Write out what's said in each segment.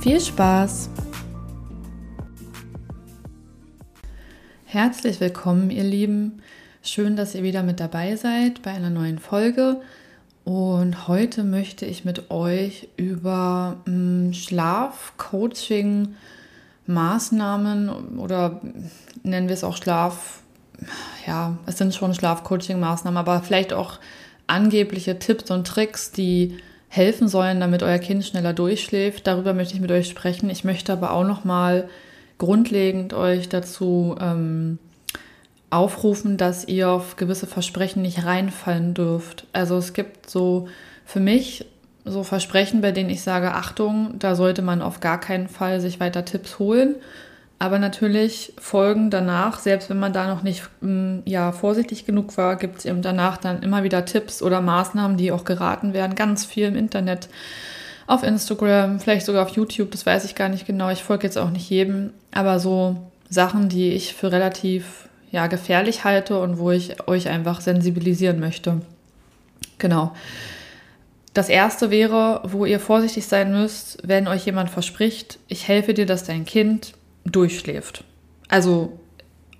Viel Spaß! Herzlich willkommen, ihr Lieben. Schön, dass ihr wieder mit dabei seid bei einer neuen Folge. Und heute möchte ich mit euch über hm, Schlafcoaching, Maßnahmen oder nennen wir es auch Schlaf, ja, es sind schon Schlafcoaching-Maßnahmen, aber vielleicht auch angebliche Tipps und Tricks, die helfen sollen, damit euer Kind schneller durchschläft. Darüber möchte ich mit euch sprechen. Ich möchte aber auch noch mal grundlegend euch dazu ähm, aufrufen, dass ihr auf gewisse Versprechen nicht reinfallen dürft. Also es gibt so für mich so Versprechen, bei denen ich sage, Achtung, da sollte man auf gar keinen Fall sich weiter Tipps holen. Aber natürlich folgen danach, selbst wenn man da noch nicht mm, ja, vorsichtig genug war, gibt es eben danach dann immer wieder Tipps oder Maßnahmen, die auch geraten werden. Ganz viel im Internet, auf Instagram, vielleicht sogar auf YouTube, das weiß ich gar nicht genau. Ich folge jetzt auch nicht jedem, aber so Sachen, die ich für relativ ja, gefährlich halte und wo ich euch einfach sensibilisieren möchte. Genau. Das erste wäre, wo ihr vorsichtig sein müsst, wenn euch jemand verspricht, ich helfe dir, dass dein Kind durchschläft. Also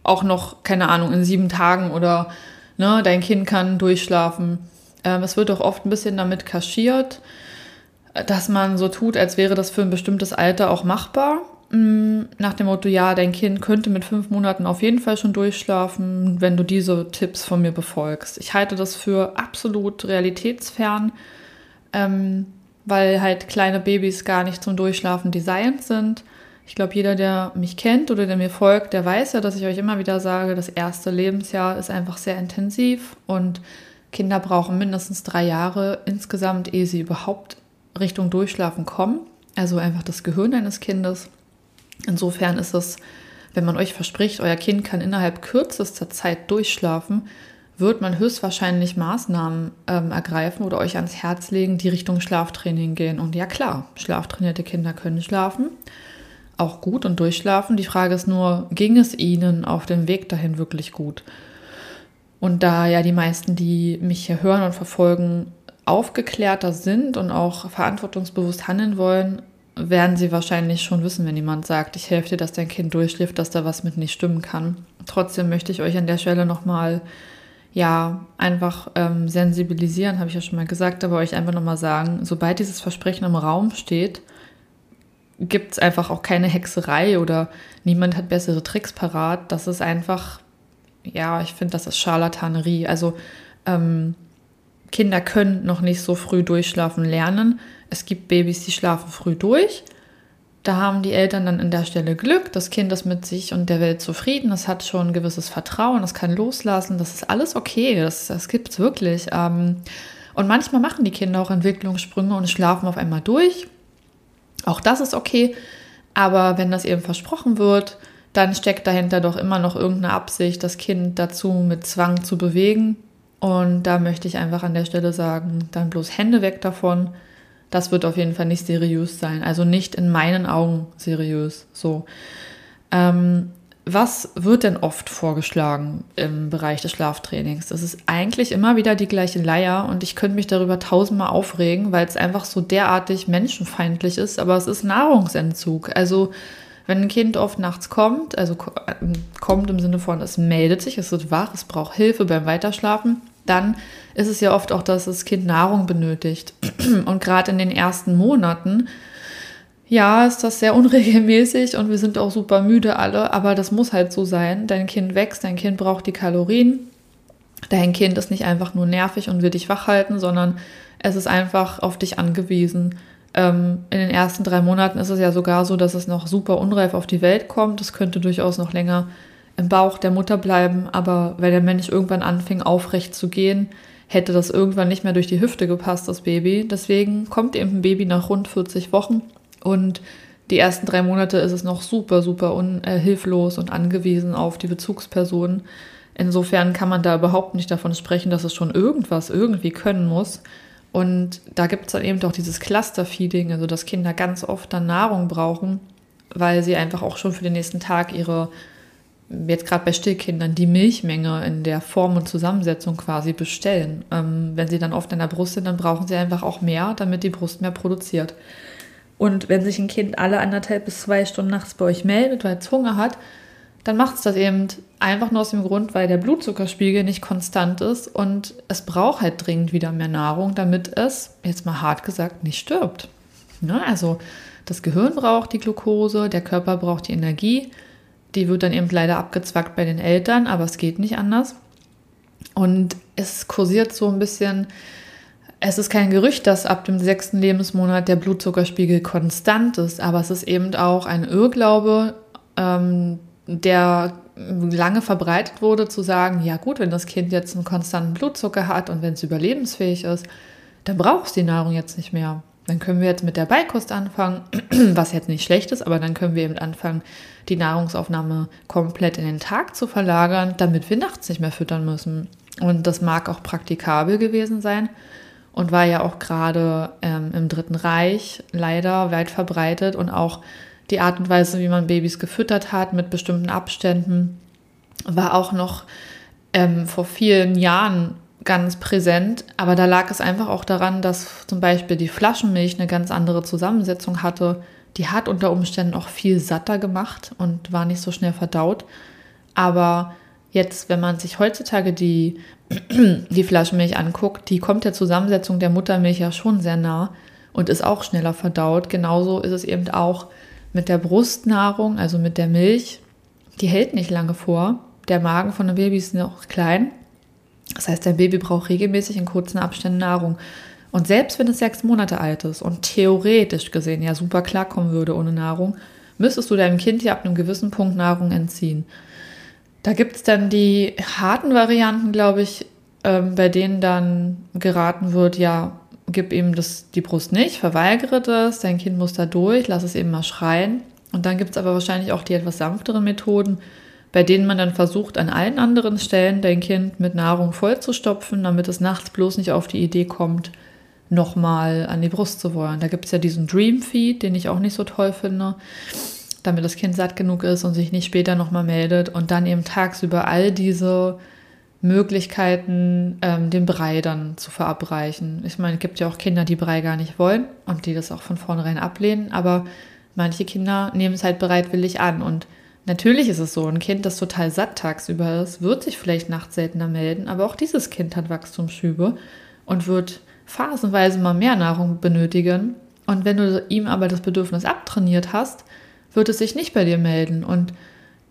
auch noch, keine Ahnung, in sieben Tagen oder ne, dein Kind kann durchschlafen. Ähm, es wird auch oft ein bisschen damit kaschiert, dass man so tut, als wäre das für ein bestimmtes Alter auch machbar. Mm, nach dem Motto, ja, dein Kind könnte mit fünf Monaten auf jeden Fall schon durchschlafen, wenn du diese Tipps von mir befolgst. Ich halte das für absolut realitätsfern, ähm, weil halt kleine Babys gar nicht zum Durchschlafen designt sind. Ich glaube, jeder, der mich kennt oder der mir folgt, der weiß ja, dass ich euch immer wieder sage, das erste Lebensjahr ist einfach sehr intensiv und Kinder brauchen mindestens drei Jahre insgesamt, ehe sie überhaupt Richtung Durchschlafen kommen. Also einfach das Gehirn eines Kindes. Insofern ist es, wenn man euch verspricht, euer Kind kann innerhalb kürzester Zeit durchschlafen, wird man höchstwahrscheinlich Maßnahmen ähm, ergreifen oder euch ans Herz legen, die Richtung Schlaftraining gehen. Und ja klar, schlaftrainierte Kinder können schlafen auch gut und durchschlafen. Die Frage ist nur, ging es ihnen auf dem Weg dahin wirklich gut? Und da ja die meisten, die mich hier hören und verfolgen, aufgeklärter sind und auch verantwortungsbewusst handeln wollen, werden sie wahrscheinlich schon wissen, wenn jemand sagt, ich helfe dir, dass dein Kind durchschläft, dass da was mit nicht stimmen kann. Trotzdem möchte ich euch an der Stelle nochmal, ja, einfach ähm, sensibilisieren, habe ich ja schon mal gesagt, aber euch einfach nochmal sagen, sobald dieses Versprechen im Raum steht, gibt es einfach auch keine Hexerei oder niemand hat bessere Tricks parat. Das ist einfach, ja, ich finde, das ist Scharlatanerie. Also ähm, Kinder können noch nicht so früh durchschlafen lernen. Es gibt Babys, die schlafen früh durch. Da haben die Eltern dann an der Stelle Glück. Das Kind ist mit sich und der Welt zufrieden. Es hat schon ein gewisses Vertrauen. Es kann loslassen. Das ist alles okay. Das, das gibt es wirklich. Ähm, und manchmal machen die Kinder auch Entwicklungssprünge und schlafen auf einmal durch. Auch das ist okay. Aber wenn das eben versprochen wird, dann steckt dahinter doch immer noch irgendeine Absicht, das Kind dazu mit Zwang zu bewegen. Und da möchte ich einfach an der Stelle sagen, dann bloß Hände weg davon. Das wird auf jeden Fall nicht seriös sein. Also nicht in meinen Augen seriös. So. Ähm, was wird denn oft vorgeschlagen im Bereich des Schlaftrainings? Das ist eigentlich immer wieder die gleiche Leier und ich könnte mich darüber tausendmal aufregen, weil es einfach so derartig menschenfeindlich ist, aber es ist Nahrungsentzug. Also wenn ein Kind oft nachts kommt, also kommt im Sinne von, es meldet sich, es wird wach, es braucht Hilfe beim Weiterschlafen, dann ist es ja oft auch, dass das Kind Nahrung benötigt. Und gerade in den ersten Monaten ja, ist das sehr unregelmäßig und wir sind auch super müde alle, aber das muss halt so sein. Dein Kind wächst, dein Kind braucht die Kalorien. Dein Kind ist nicht einfach nur nervig und will dich wach halten, sondern es ist einfach auf dich angewiesen. Ähm, in den ersten drei Monaten ist es ja sogar so, dass es noch super unreif auf die Welt kommt. Es könnte durchaus noch länger im Bauch der Mutter bleiben, aber wenn der Mensch irgendwann anfing, aufrecht zu gehen, hätte das irgendwann nicht mehr durch die Hüfte gepasst, das Baby. Deswegen kommt eben ein Baby nach rund 40 Wochen und die ersten drei Monate ist es noch super, super unhilflos äh, und angewiesen auf die Bezugsperson. Insofern kann man da überhaupt nicht davon sprechen, dass es schon irgendwas irgendwie können muss. Und da gibt es dann eben doch dieses Cluster-Feeding, also dass Kinder ganz oft dann Nahrung brauchen, weil sie einfach auch schon für den nächsten Tag ihre, jetzt gerade bei Stillkindern, die Milchmenge in der Form und Zusammensetzung quasi bestellen. Ähm, wenn sie dann oft in der Brust sind, dann brauchen sie einfach auch mehr, damit die Brust mehr produziert. Und wenn sich ein Kind alle anderthalb bis zwei Stunden nachts bei euch meldet, weil es Hunger hat, dann macht es das eben einfach nur aus dem Grund, weil der Blutzuckerspiegel nicht konstant ist und es braucht halt dringend wieder mehr Nahrung, damit es, jetzt mal hart gesagt, nicht stirbt. Ja, also das Gehirn braucht die Glucose, der Körper braucht die Energie, die wird dann eben leider abgezwackt bei den Eltern, aber es geht nicht anders. Und es kursiert so ein bisschen es ist kein Gerücht, dass ab dem sechsten Lebensmonat der Blutzuckerspiegel konstant ist, aber es ist eben auch ein Irrglaube, ähm, der lange verbreitet wurde, zu sagen, ja gut, wenn das Kind jetzt einen konstanten Blutzucker hat und wenn es überlebensfähig ist, dann braucht es die Nahrung jetzt nicht mehr. Dann können wir jetzt mit der Beikost anfangen, was jetzt nicht schlecht ist, aber dann können wir eben anfangen, die Nahrungsaufnahme komplett in den Tag zu verlagern, damit wir nachts nicht mehr füttern müssen. Und das mag auch praktikabel gewesen sein, und war ja auch gerade ähm, im Dritten Reich leider weit verbreitet und auch die Art und Weise, wie man Babys gefüttert hat mit bestimmten Abständen, war auch noch ähm, vor vielen Jahren ganz präsent. Aber da lag es einfach auch daran, dass zum Beispiel die Flaschenmilch eine ganz andere Zusammensetzung hatte. Die hat unter Umständen auch viel satter gemacht und war nicht so schnell verdaut. Aber Jetzt, wenn man sich heutzutage die, die Flaschenmilch anguckt, die kommt der Zusammensetzung der Muttermilch ja schon sehr nah und ist auch schneller verdaut. Genauso ist es eben auch mit der Brustnahrung, also mit der Milch. Die hält nicht lange vor. Der Magen von einem Baby ist noch klein. Das heißt, dein Baby braucht regelmäßig in kurzen Abständen Nahrung. Und selbst wenn es sechs Monate alt ist und theoretisch gesehen ja super klarkommen würde ohne Nahrung, müsstest du deinem Kind ja ab einem gewissen Punkt Nahrung entziehen. Da gibt es dann die harten Varianten, glaube ich, ähm, bei denen dann geraten wird, ja, gib ihm das, die Brust nicht, verweigere das, dein Kind muss da durch, lass es eben mal schreien. Und dann gibt es aber wahrscheinlich auch die etwas sanfteren Methoden, bei denen man dann versucht, an allen anderen Stellen dein Kind mit Nahrung vollzustopfen, damit es nachts bloß nicht auf die Idee kommt, nochmal an die Brust zu wollen. Da gibt es ja diesen Dream Feed, den ich auch nicht so toll finde damit das Kind satt genug ist und sich nicht später nochmal meldet und dann eben tagsüber all diese Möglichkeiten, ähm, den Brei dann zu verabreichen. Ich meine, es gibt ja auch Kinder, die Brei gar nicht wollen und die das auch von vornherein ablehnen, aber manche Kinder nehmen es halt bereitwillig an und Natürlich ist es so, ein Kind, das total satt tagsüber ist, wird sich vielleicht nachts seltener melden, aber auch dieses Kind hat Wachstumsschübe und wird phasenweise mal mehr Nahrung benötigen. Und wenn du ihm aber das Bedürfnis abtrainiert hast, wird es sich nicht bei dir melden. Und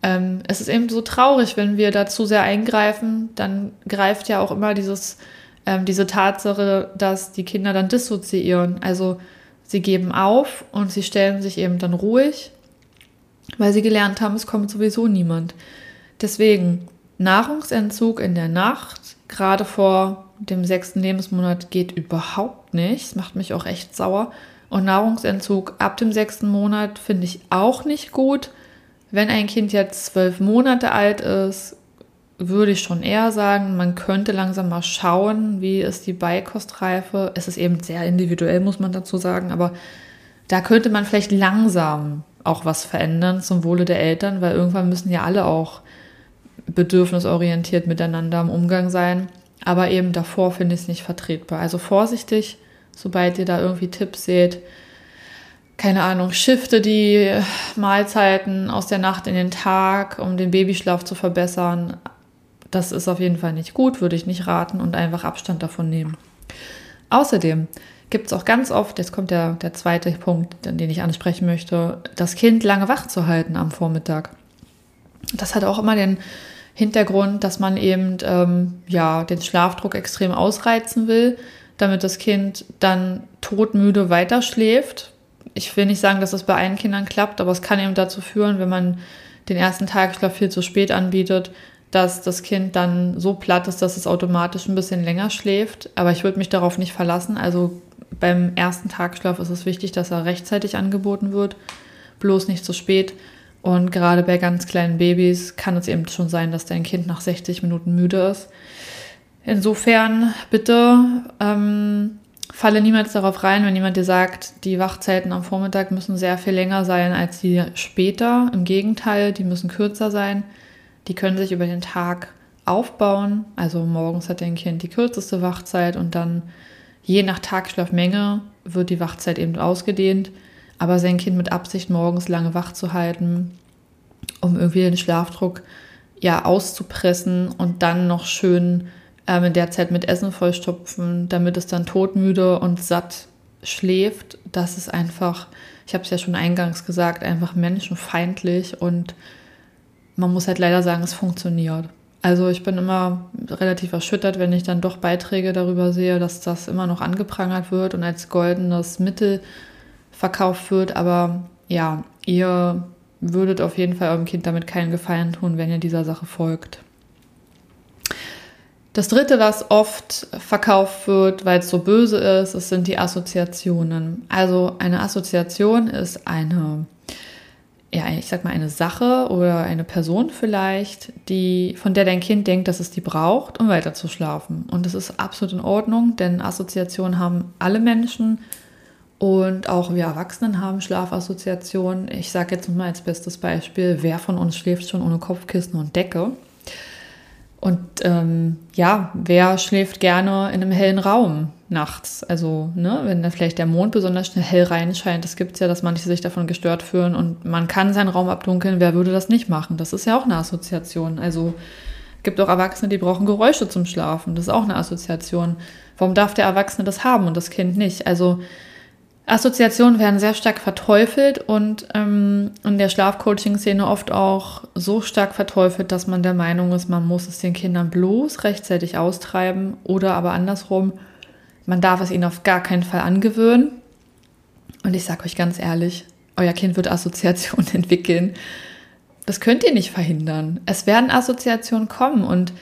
ähm, es ist eben so traurig, wenn wir da zu sehr eingreifen, dann greift ja auch immer dieses, ähm, diese Tatsache, dass die Kinder dann dissoziieren. Also sie geben auf und sie stellen sich eben dann ruhig, weil sie gelernt haben, es kommt sowieso niemand. Deswegen Nahrungsentzug in der Nacht, gerade vor dem sechsten Lebensmonat, geht überhaupt nicht. Es macht mich auch echt sauer. Und Nahrungsentzug ab dem sechsten Monat finde ich auch nicht gut. Wenn ein Kind jetzt zwölf Monate alt ist, würde ich schon eher sagen, man könnte langsam mal schauen, wie ist die Beikostreife. Es ist eben sehr individuell, muss man dazu sagen, aber da könnte man vielleicht langsam auch was verändern zum Wohle der Eltern, weil irgendwann müssen ja alle auch bedürfnisorientiert miteinander im Umgang sein. Aber eben davor finde ich es nicht vertretbar. Also vorsichtig sobald ihr da irgendwie Tipps seht. Keine Ahnung, shifte die Mahlzeiten aus der Nacht in den Tag, um den Babyschlaf zu verbessern. Das ist auf jeden Fall nicht gut, würde ich nicht raten und einfach Abstand davon nehmen. Außerdem gibt es auch ganz oft, jetzt kommt der, der zweite Punkt, den ich ansprechen möchte, das Kind lange wach zu halten am Vormittag. Das hat auch immer den Hintergrund, dass man eben ähm, ja, den Schlafdruck extrem ausreizen will damit das Kind dann todmüde weiterschläft. Ich will nicht sagen, dass das bei allen Kindern klappt, aber es kann eben dazu führen, wenn man den ersten Tagesschlaf viel zu spät anbietet, dass das Kind dann so platt ist, dass es automatisch ein bisschen länger schläft. Aber ich würde mich darauf nicht verlassen. Also beim ersten Tagschlaf ist es wichtig, dass er rechtzeitig angeboten wird. bloß nicht zu spät. Und gerade bei ganz kleinen Babys kann es eben schon sein, dass dein Kind nach 60 Minuten müde ist. Insofern bitte ähm, falle niemals darauf rein, wenn jemand dir sagt, die Wachzeiten am Vormittag müssen sehr viel länger sein als die später. Im Gegenteil, die müssen kürzer sein. Die können sich über den Tag aufbauen. Also morgens hat dein Kind die kürzeste Wachzeit und dann je nach Tagschlafmenge wird die Wachzeit eben ausgedehnt. Aber sein Kind mit Absicht morgens lange wach zu halten, um irgendwie den Schlafdruck ja auszupressen und dann noch schön ähm, in der Zeit mit Essen vollstopfen, damit es dann todmüde und satt schläft, das ist einfach, ich habe es ja schon eingangs gesagt, einfach menschenfeindlich und man muss halt leider sagen, es funktioniert. Also ich bin immer relativ erschüttert, wenn ich dann doch Beiträge darüber sehe, dass das immer noch angeprangert wird und als goldenes Mittel verkauft wird. Aber ja, ihr würdet auf jeden Fall eurem Kind damit keinen Gefallen tun, wenn ihr dieser Sache folgt. Das dritte, was oft verkauft wird, weil es so böse ist, es sind die Assoziationen. Also eine Assoziation ist eine ja, ich sag mal, eine Sache oder eine Person vielleicht, die, von der dein Kind denkt, dass es die braucht, um weiter zu schlafen. Und das ist absolut in Ordnung, denn Assoziationen haben alle Menschen und auch wir Erwachsenen haben Schlafassoziationen. Ich sage jetzt mal als bestes Beispiel, wer von uns schläft schon ohne Kopfkissen und Decke? Und ähm, ja, wer schläft gerne in einem hellen Raum? nachts. Also, ne, wenn da vielleicht der Mond besonders schnell hell reinscheint, das gibt es ja, dass manche sich davon gestört fühlen und man kann seinen Raum abdunkeln, wer würde das nicht machen? Das ist ja auch eine Assoziation. Also gibt auch Erwachsene, die brauchen Geräusche zum Schlafen. Das ist auch eine Assoziation. Warum darf der Erwachsene das haben und das Kind nicht? Also Assoziationen werden sehr stark verteufelt und ähm, in der Schlafcoaching-Szene oft auch so stark verteufelt, dass man der Meinung ist, man muss es den Kindern bloß rechtzeitig austreiben oder aber andersrum, man darf es ihnen auf gar keinen Fall angewöhnen. Und ich sage euch ganz ehrlich, euer Kind wird Assoziationen entwickeln. Das könnt ihr nicht verhindern. Es werden Assoziationen kommen und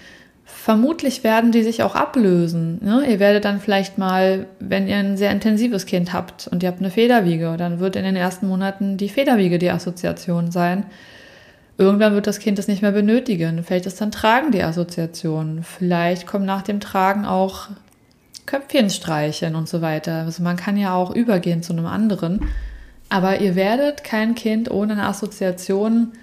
vermutlich werden die sich auch ablösen. Ne? Ihr werdet dann vielleicht mal, wenn ihr ein sehr intensives Kind habt und ihr habt eine Federwiege, dann wird in den ersten Monaten die Federwiege die Assoziation sein. Irgendwann wird das Kind das nicht mehr benötigen. Vielleicht ist dann Tragen die Assoziation. Vielleicht kommt nach dem Tragen auch Köpfchen streicheln und so weiter. Also man kann ja auch übergehen zu einem anderen. Aber ihr werdet kein Kind ohne eine Assoziation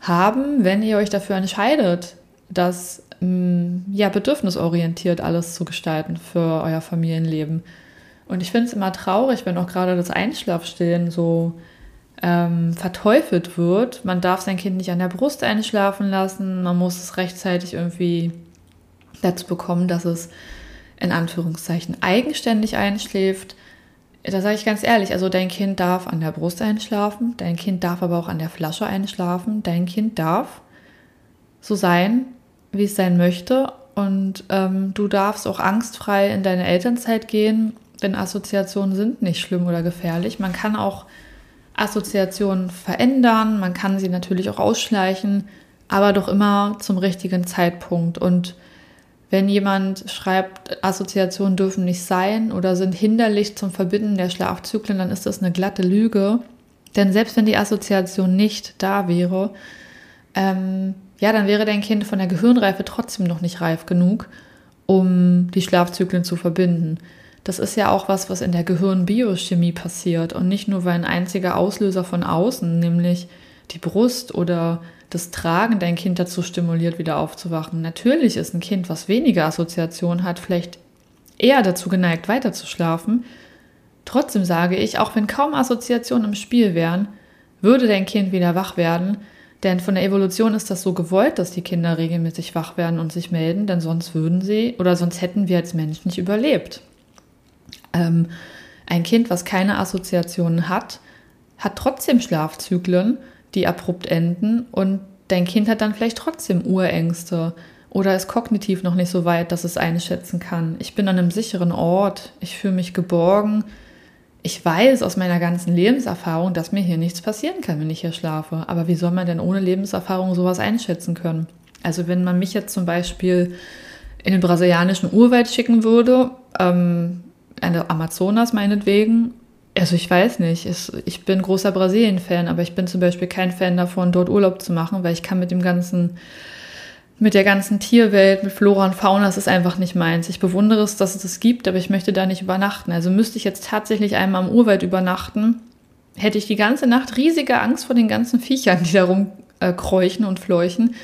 haben, wenn ihr euch dafür entscheidet, das mm, ja bedürfnisorientiert alles zu gestalten für euer Familienleben. Und ich finde es immer traurig, wenn auch gerade das Einschlafstillen so ähm, verteufelt wird. Man darf sein Kind nicht an der Brust einschlafen lassen. Man muss es rechtzeitig irgendwie dazu bekommen, dass es in Anführungszeichen eigenständig einschläft, da sage ich ganz ehrlich, also dein Kind darf an der Brust einschlafen, dein Kind darf aber auch an der Flasche einschlafen, dein Kind darf so sein, wie es sein möchte und ähm, du darfst auch angstfrei in deine Elternzeit gehen, denn Assoziationen sind nicht schlimm oder gefährlich. Man kann auch Assoziationen verändern, man kann sie natürlich auch ausschleichen, aber doch immer zum richtigen Zeitpunkt und wenn jemand schreibt, Assoziationen dürfen nicht sein oder sind hinderlich zum Verbinden der Schlafzyklen, dann ist das eine glatte Lüge. Denn selbst wenn die Assoziation nicht da wäre, ähm, ja, dann wäre dein Kind von der Gehirnreife trotzdem noch nicht reif genug, um die Schlafzyklen zu verbinden. Das ist ja auch was, was in der Gehirnbiochemie passiert und nicht nur, weil ein einziger Auslöser von außen, nämlich die Brust oder das Tragen dein Kind dazu stimuliert, wieder aufzuwachen. Natürlich ist ein Kind, was weniger Assoziation hat, vielleicht eher dazu geneigt, weiter zu schlafen. Trotzdem sage ich, auch wenn kaum Assoziationen im Spiel wären, würde dein Kind wieder wach werden, denn von der Evolution ist das so gewollt, dass die Kinder regelmäßig wach werden und sich melden, denn sonst würden sie oder sonst hätten wir als Mensch nicht überlebt. Ähm, ein Kind, was keine Assoziationen hat, hat trotzdem Schlafzyklen die abrupt enden und dein Kind hat dann vielleicht trotzdem Urängste oder ist kognitiv noch nicht so weit, dass es einschätzen kann. Ich bin an einem sicheren Ort, ich fühle mich geborgen. Ich weiß aus meiner ganzen Lebenserfahrung, dass mir hier nichts passieren kann, wenn ich hier schlafe. Aber wie soll man denn ohne Lebenserfahrung sowas einschätzen können? Also wenn man mich jetzt zum Beispiel in den brasilianischen Urwald schicken würde, ähm, eine Amazonas meinetwegen, also ich weiß nicht, ich bin großer Brasilien-Fan, aber ich bin zum Beispiel kein Fan davon, dort Urlaub zu machen, weil ich kann mit dem ganzen, mit der ganzen Tierwelt, mit Flora und Fauna, das ist einfach nicht meins. Ich bewundere es, dass es das gibt, aber ich möchte da nicht übernachten. Also müsste ich jetzt tatsächlich einmal im Urwald übernachten, hätte ich die ganze Nacht riesige Angst vor den ganzen Viechern, die da rumkräuchen äh, und fleuchen.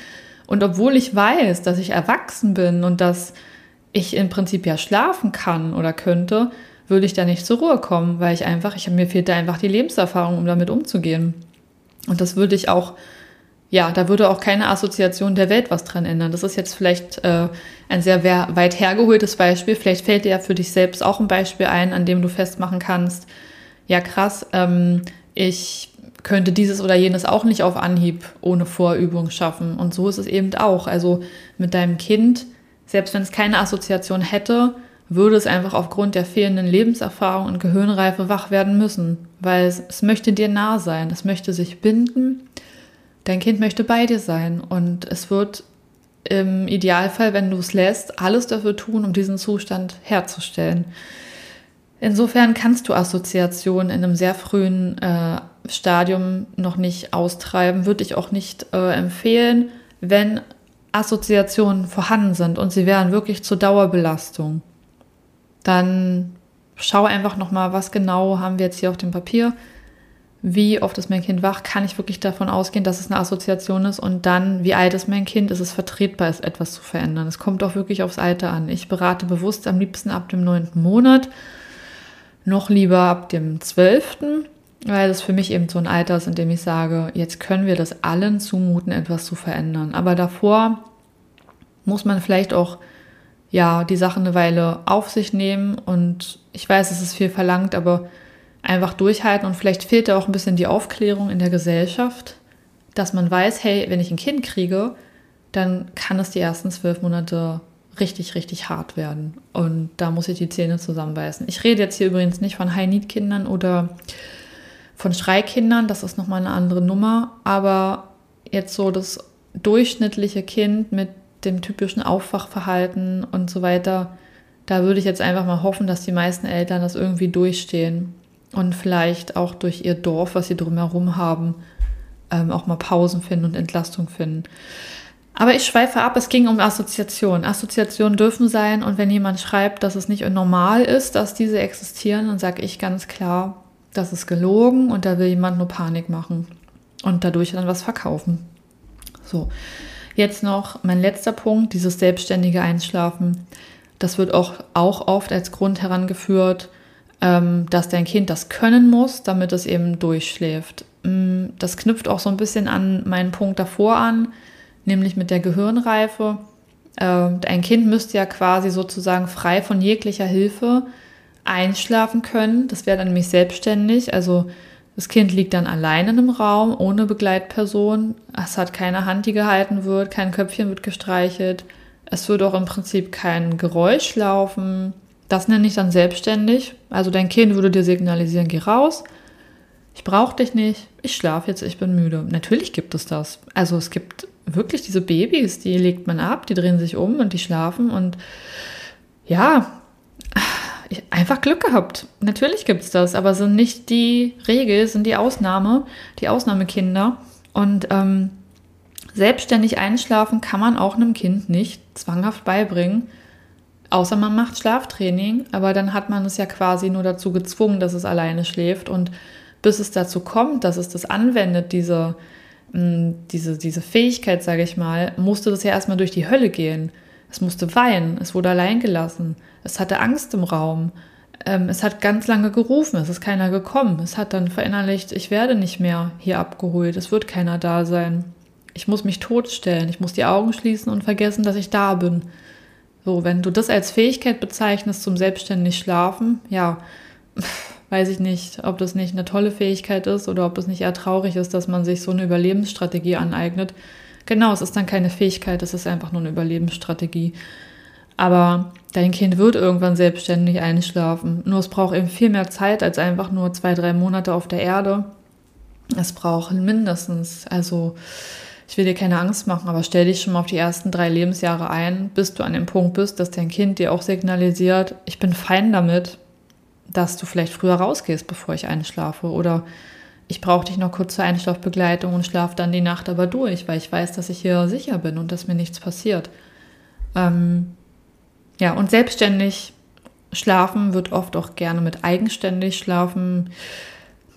Und obwohl ich weiß, dass ich erwachsen bin und dass ich im Prinzip ja schlafen kann oder könnte, würde ich da nicht zur Ruhe kommen, weil ich einfach, ich, mir fehlt da einfach die Lebenserfahrung, um damit umzugehen. Und das würde ich auch, ja, da würde auch keine Assoziation der Welt was dran ändern. Das ist jetzt vielleicht äh, ein sehr weit hergeholtes Beispiel. Vielleicht fällt dir ja für dich selbst auch ein Beispiel ein, an dem du festmachen kannst, ja krass, ähm, ich könnte dieses oder jenes auch nicht auf Anhieb ohne Vorübung schaffen. Und so ist es eben auch. Also mit deinem Kind, selbst wenn es keine Assoziation hätte, würde es einfach aufgrund der fehlenden Lebenserfahrung und Gehirnreife wach werden müssen, weil es, es möchte dir nah sein, es möchte sich binden, dein Kind möchte bei dir sein und es wird im Idealfall, wenn du es lässt, alles dafür tun, um diesen Zustand herzustellen. Insofern kannst du Assoziationen in einem sehr frühen äh, Stadium noch nicht austreiben, würde ich auch nicht äh, empfehlen, wenn Assoziationen vorhanden sind und sie wären wirklich zur Dauerbelastung dann schau einfach nochmal, was genau haben wir jetzt hier auf dem Papier. Wie oft ist mein Kind wach? Kann ich wirklich davon ausgehen, dass es eine Assoziation ist? Und dann, wie alt ist mein Kind? Ist es vertretbar, ist etwas zu verändern? Es kommt auch wirklich aufs Alter an. Ich berate bewusst am liebsten ab dem neunten Monat, noch lieber ab dem zwölften, weil das für mich eben so ein Alter ist, in dem ich sage, jetzt können wir das allen zumuten, etwas zu verändern. Aber davor muss man vielleicht auch ja, die Sache eine Weile auf sich nehmen und ich weiß, es ist viel verlangt, aber einfach durchhalten und vielleicht fehlt da auch ein bisschen die Aufklärung in der Gesellschaft, dass man weiß, hey, wenn ich ein Kind kriege, dann kann es die ersten zwölf Monate richtig, richtig hart werden. Und da muss ich die Zähne zusammenbeißen. Ich rede jetzt hier übrigens nicht von High-Need-Kindern oder von Schreikindern, das ist nochmal eine andere Nummer, aber jetzt so das durchschnittliche Kind mit dem typischen Aufwachverhalten und so weiter, da würde ich jetzt einfach mal hoffen, dass die meisten Eltern das irgendwie durchstehen und vielleicht auch durch ihr Dorf, was sie drumherum haben, ähm, auch mal Pausen finden und Entlastung finden. Aber ich schweife ab, es ging um Assoziationen. Assoziationen dürfen sein und wenn jemand schreibt, dass es nicht normal ist, dass diese existieren, dann sage ich ganz klar, das ist gelogen und da will jemand nur Panik machen und dadurch dann was verkaufen. So, Jetzt noch mein letzter Punkt, dieses selbstständige Einschlafen. Das wird auch, auch oft als Grund herangeführt, dass dein Kind das können muss, damit es eben durchschläft. Mm, das knüpft auch so ein bisschen an meinen Punkt davor an, nämlich mit der Gehirnreife. Äh, ein Kind müsste ja quasi sozusagen frei von jeglicher Hilfe einschlafen können. Das wäre dann nämlich selbstständig. Also das Kind liegt dann allein in einem Raum ohne Begleitperson. Es hat keine Hand, die gehalten wird, kein Köpfchen wird gestreichelt. Es wird auch im Prinzip kein Geräusch laufen. Das nenne ich dann selbstständig. Also dein Kind würde dir signalisieren, geh raus. Ich brauche dich nicht. Ich schlafe jetzt, ich bin müde. Natürlich gibt es das. Also es gibt wirklich diese Babys, die legt man ab, die drehen sich um und die schlafen. Und ja, einfach Glück gehabt. Natürlich gibt es das, aber sind nicht die Regel, sind die Ausnahme, die Ausnahmekinder. Und ähm, selbstständig einschlafen kann man auch einem Kind nicht zwanghaft beibringen, außer man macht Schlaftraining, aber dann hat man es ja quasi nur dazu gezwungen, dass es alleine schläft. Und bis es dazu kommt, dass es das anwendet, diese, mh, diese, diese Fähigkeit, sage ich mal, musste das ja erstmal durch die Hölle gehen. Es musste weinen, es wurde allein gelassen, es hatte Angst im Raum, ähm, es hat ganz lange gerufen, es ist keiner gekommen, es hat dann verinnerlicht, ich werde nicht mehr hier abgeholt, es wird keiner da sein. Ich muss mich totstellen, ich muss die Augen schließen und vergessen, dass ich da bin. So, wenn du das als Fähigkeit bezeichnest zum selbstständig Schlafen, ja, weiß ich nicht, ob das nicht eine tolle Fähigkeit ist oder ob es nicht eher traurig ist, dass man sich so eine Überlebensstrategie aneignet, Genau, es ist dann keine Fähigkeit, es ist einfach nur eine Überlebensstrategie. Aber dein Kind wird irgendwann selbstständig einschlafen. Nur es braucht eben viel mehr Zeit als einfach nur zwei, drei Monate auf der Erde. Es braucht mindestens, also ich will dir keine Angst machen, aber stell dich schon mal auf die ersten drei Lebensjahre ein, bis du an dem Punkt bist, dass dein Kind dir auch signalisiert, ich bin fein damit. dass du vielleicht früher rausgehst, bevor ich einschlafe. Oder ich brauche dich noch kurz zur Einschlafbegleitung und schlafe dann die Nacht aber durch, weil ich weiß, dass ich hier sicher bin und dass mir nichts passiert. Ähm, ja, und selbstständig schlafen wird oft auch gerne mit eigenständig schlafen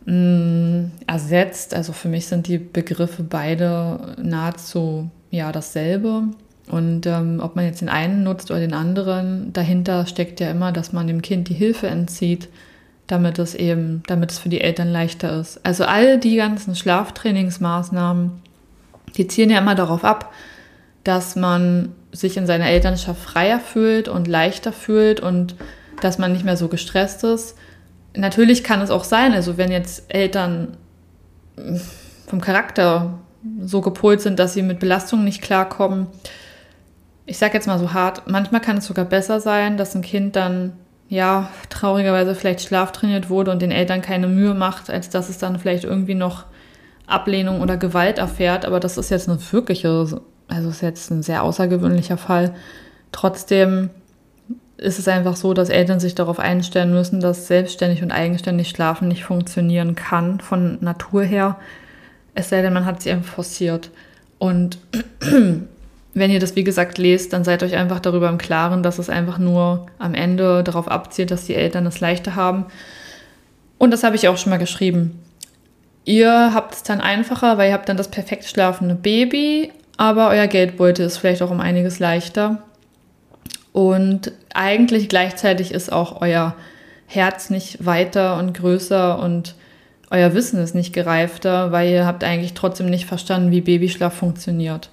mh, mm, ersetzt. Also für mich sind die Begriffe beide nahezu ja dasselbe. Und ähm, ob man jetzt den einen nutzt oder den anderen, dahinter steckt ja immer, dass man dem Kind die Hilfe entzieht, damit es eben, damit es für die Eltern leichter ist. Also all die ganzen Schlaftrainingsmaßnahmen, die zielen ja immer darauf ab, dass man sich in seiner Elternschaft freier fühlt und leichter fühlt und dass man nicht mehr so gestresst ist. Natürlich kann es auch sein, also wenn jetzt Eltern vom Charakter so gepolt sind, dass sie mit Belastungen nicht klarkommen, ich sage jetzt mal so hart, manchmal kann es sogar besser sein, dass ein Kind dann ja traurigerweise vielleicht schlaftrainiert wurde und den Eltern keine Mühe macht, als dass es dann vielleicht irgendwie noch Ablehnung oder Gewalt erfährt. Aber das ist jetzt eine wirkliche, also ist jetzt ein sehr außergewöhnlicher Fall. Trotzdem ist es einfach so, dass Eltern sich darauf einstellen müssen, dass selbstständig und eigenständig Schlafen nicht funktionieren kann von Natur her. Es sei denn, man hat sie eben forciert. Und wenn ihr das, wie gesagt, lest, dann seid euch einfach darüber im Klaren, dass es einfach nur am Ende darauf abzielt, dass die Eltern es leichter haben. Und das habe ich auch schon mal geschrieben. Ihr habt es dann einfacher, weil ihr habt dann das perfekt schlafende Baby, aber euer Geldbeutel ist vielleicht auch um einiges leichter. Und eigentlich gleichzeitig ist auch euer Herz nicht weiter und größer und euer Wissen ist nicht gereifter, weil ihr habt eigentlich trotzdem nicht verstanden, wie Babyschlaf funktioniert.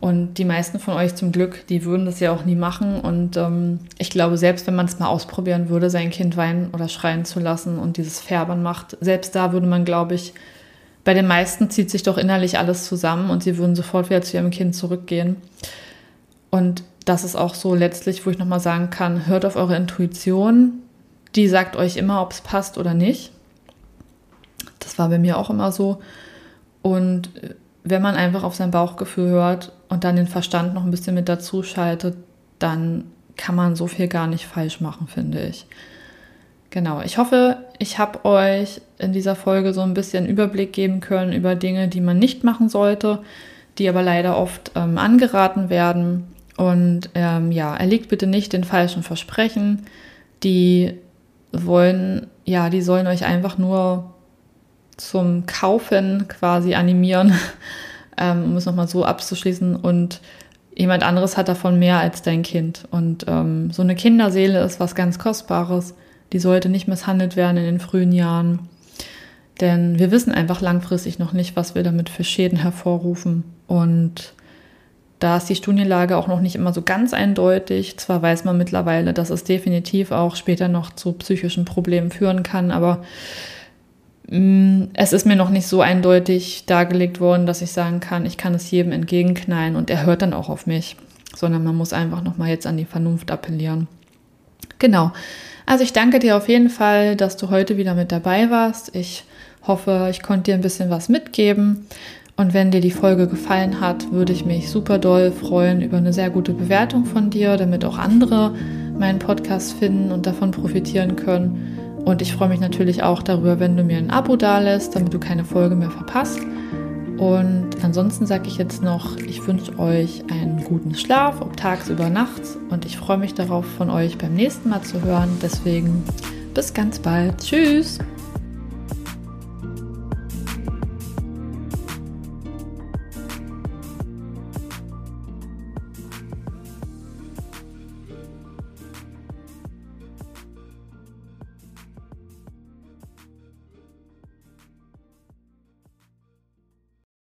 Und die meisten von euch zum Glück, die würden das ja auch nie machen. Und ähm, ich glaube, selbst wenn man es mal ausprobieren würde, sein Kind weinen oder schreien zu lassen und dieses Färbern macht, selbst da würde man, glaube ich, bei den meisten zieht sich doch innerlich alles zusammen und sie würden sofort wieder zu ihrem Kind zurückgehen. Und das ist auch so letztlich, wo ich nochmal sagen kann, hört auf eure Intuition. Die sagt euch immer, ob es passt oder nicht. Das war bei mir auch immer so. Und wenn man einfach auf sein Bauchgefühl hört und dann den Verstand noch ein bisschen mit dazu schaltet, dann kann man so viel gar nicht falsch machen, finde ich. Genau, ich hoffe, ich habe euch in dieser Folge so ein bisschen Überblick geben können über Dinge, die man nicht machen sollte, die aber leider oft ähm, angeraten werden. Und ähm, ja, erliegt bitte nicht den falschen Versprechen. Die wollen, ja, die sollen euch einfach nur zum Kaufen quasi animieren, ähm, um es nochmal so abzuschließen. Und jemand anderes hat davon mehr als dein Kind. Und ähm, so eine Kinderseele ist was ganz Kostbares. Die sollte nicht misshandelt werden in den frühen Jahren. Denn wir wissen einfach langfristig noch nicht, was wir damit für Schäden hervorrufen. Und da ist die Studienlage auch noch nicht immer so ganz eindeutig. Zwar weiß man mittlerweile, dass es definitiv auch später noch zu psychischen Problemen führen kann, aber Mm, es ist mir noch nicht so eindeutig dargelegt worden, dass ich sagen kann, ich kann es jedem entgegenknallen und er hört dann auch auf mich, sondern man muss einfach nochmal jetzt an die Vernunft appellieren. Genau. Also ich danke dir auf jeden Fall, dass du heute wieder mit dabei warst. Ich hoffe, ich konnte dir ein bisschen was mitgeben. Und wenn dir die Folge gefallen hat, würde ich mich super doll freuen über eine sehr gute Bewertung von dir, damit auch andere meinen Podcast finden und davon profitieren können. Und ich freue mich natürlich auch darüber, wenn du mir ein Abo dalässt, damit du keine Folge mehr verpasst. Und ansonsten sage ich jetzt noch, ich wünsche euch einen guten Schlaf, ob tagsüber, nachts. Und ich freue mich darauf, von euch beim nächsten Mal zu hören. Deswegen bis ganz bald. Tschüss.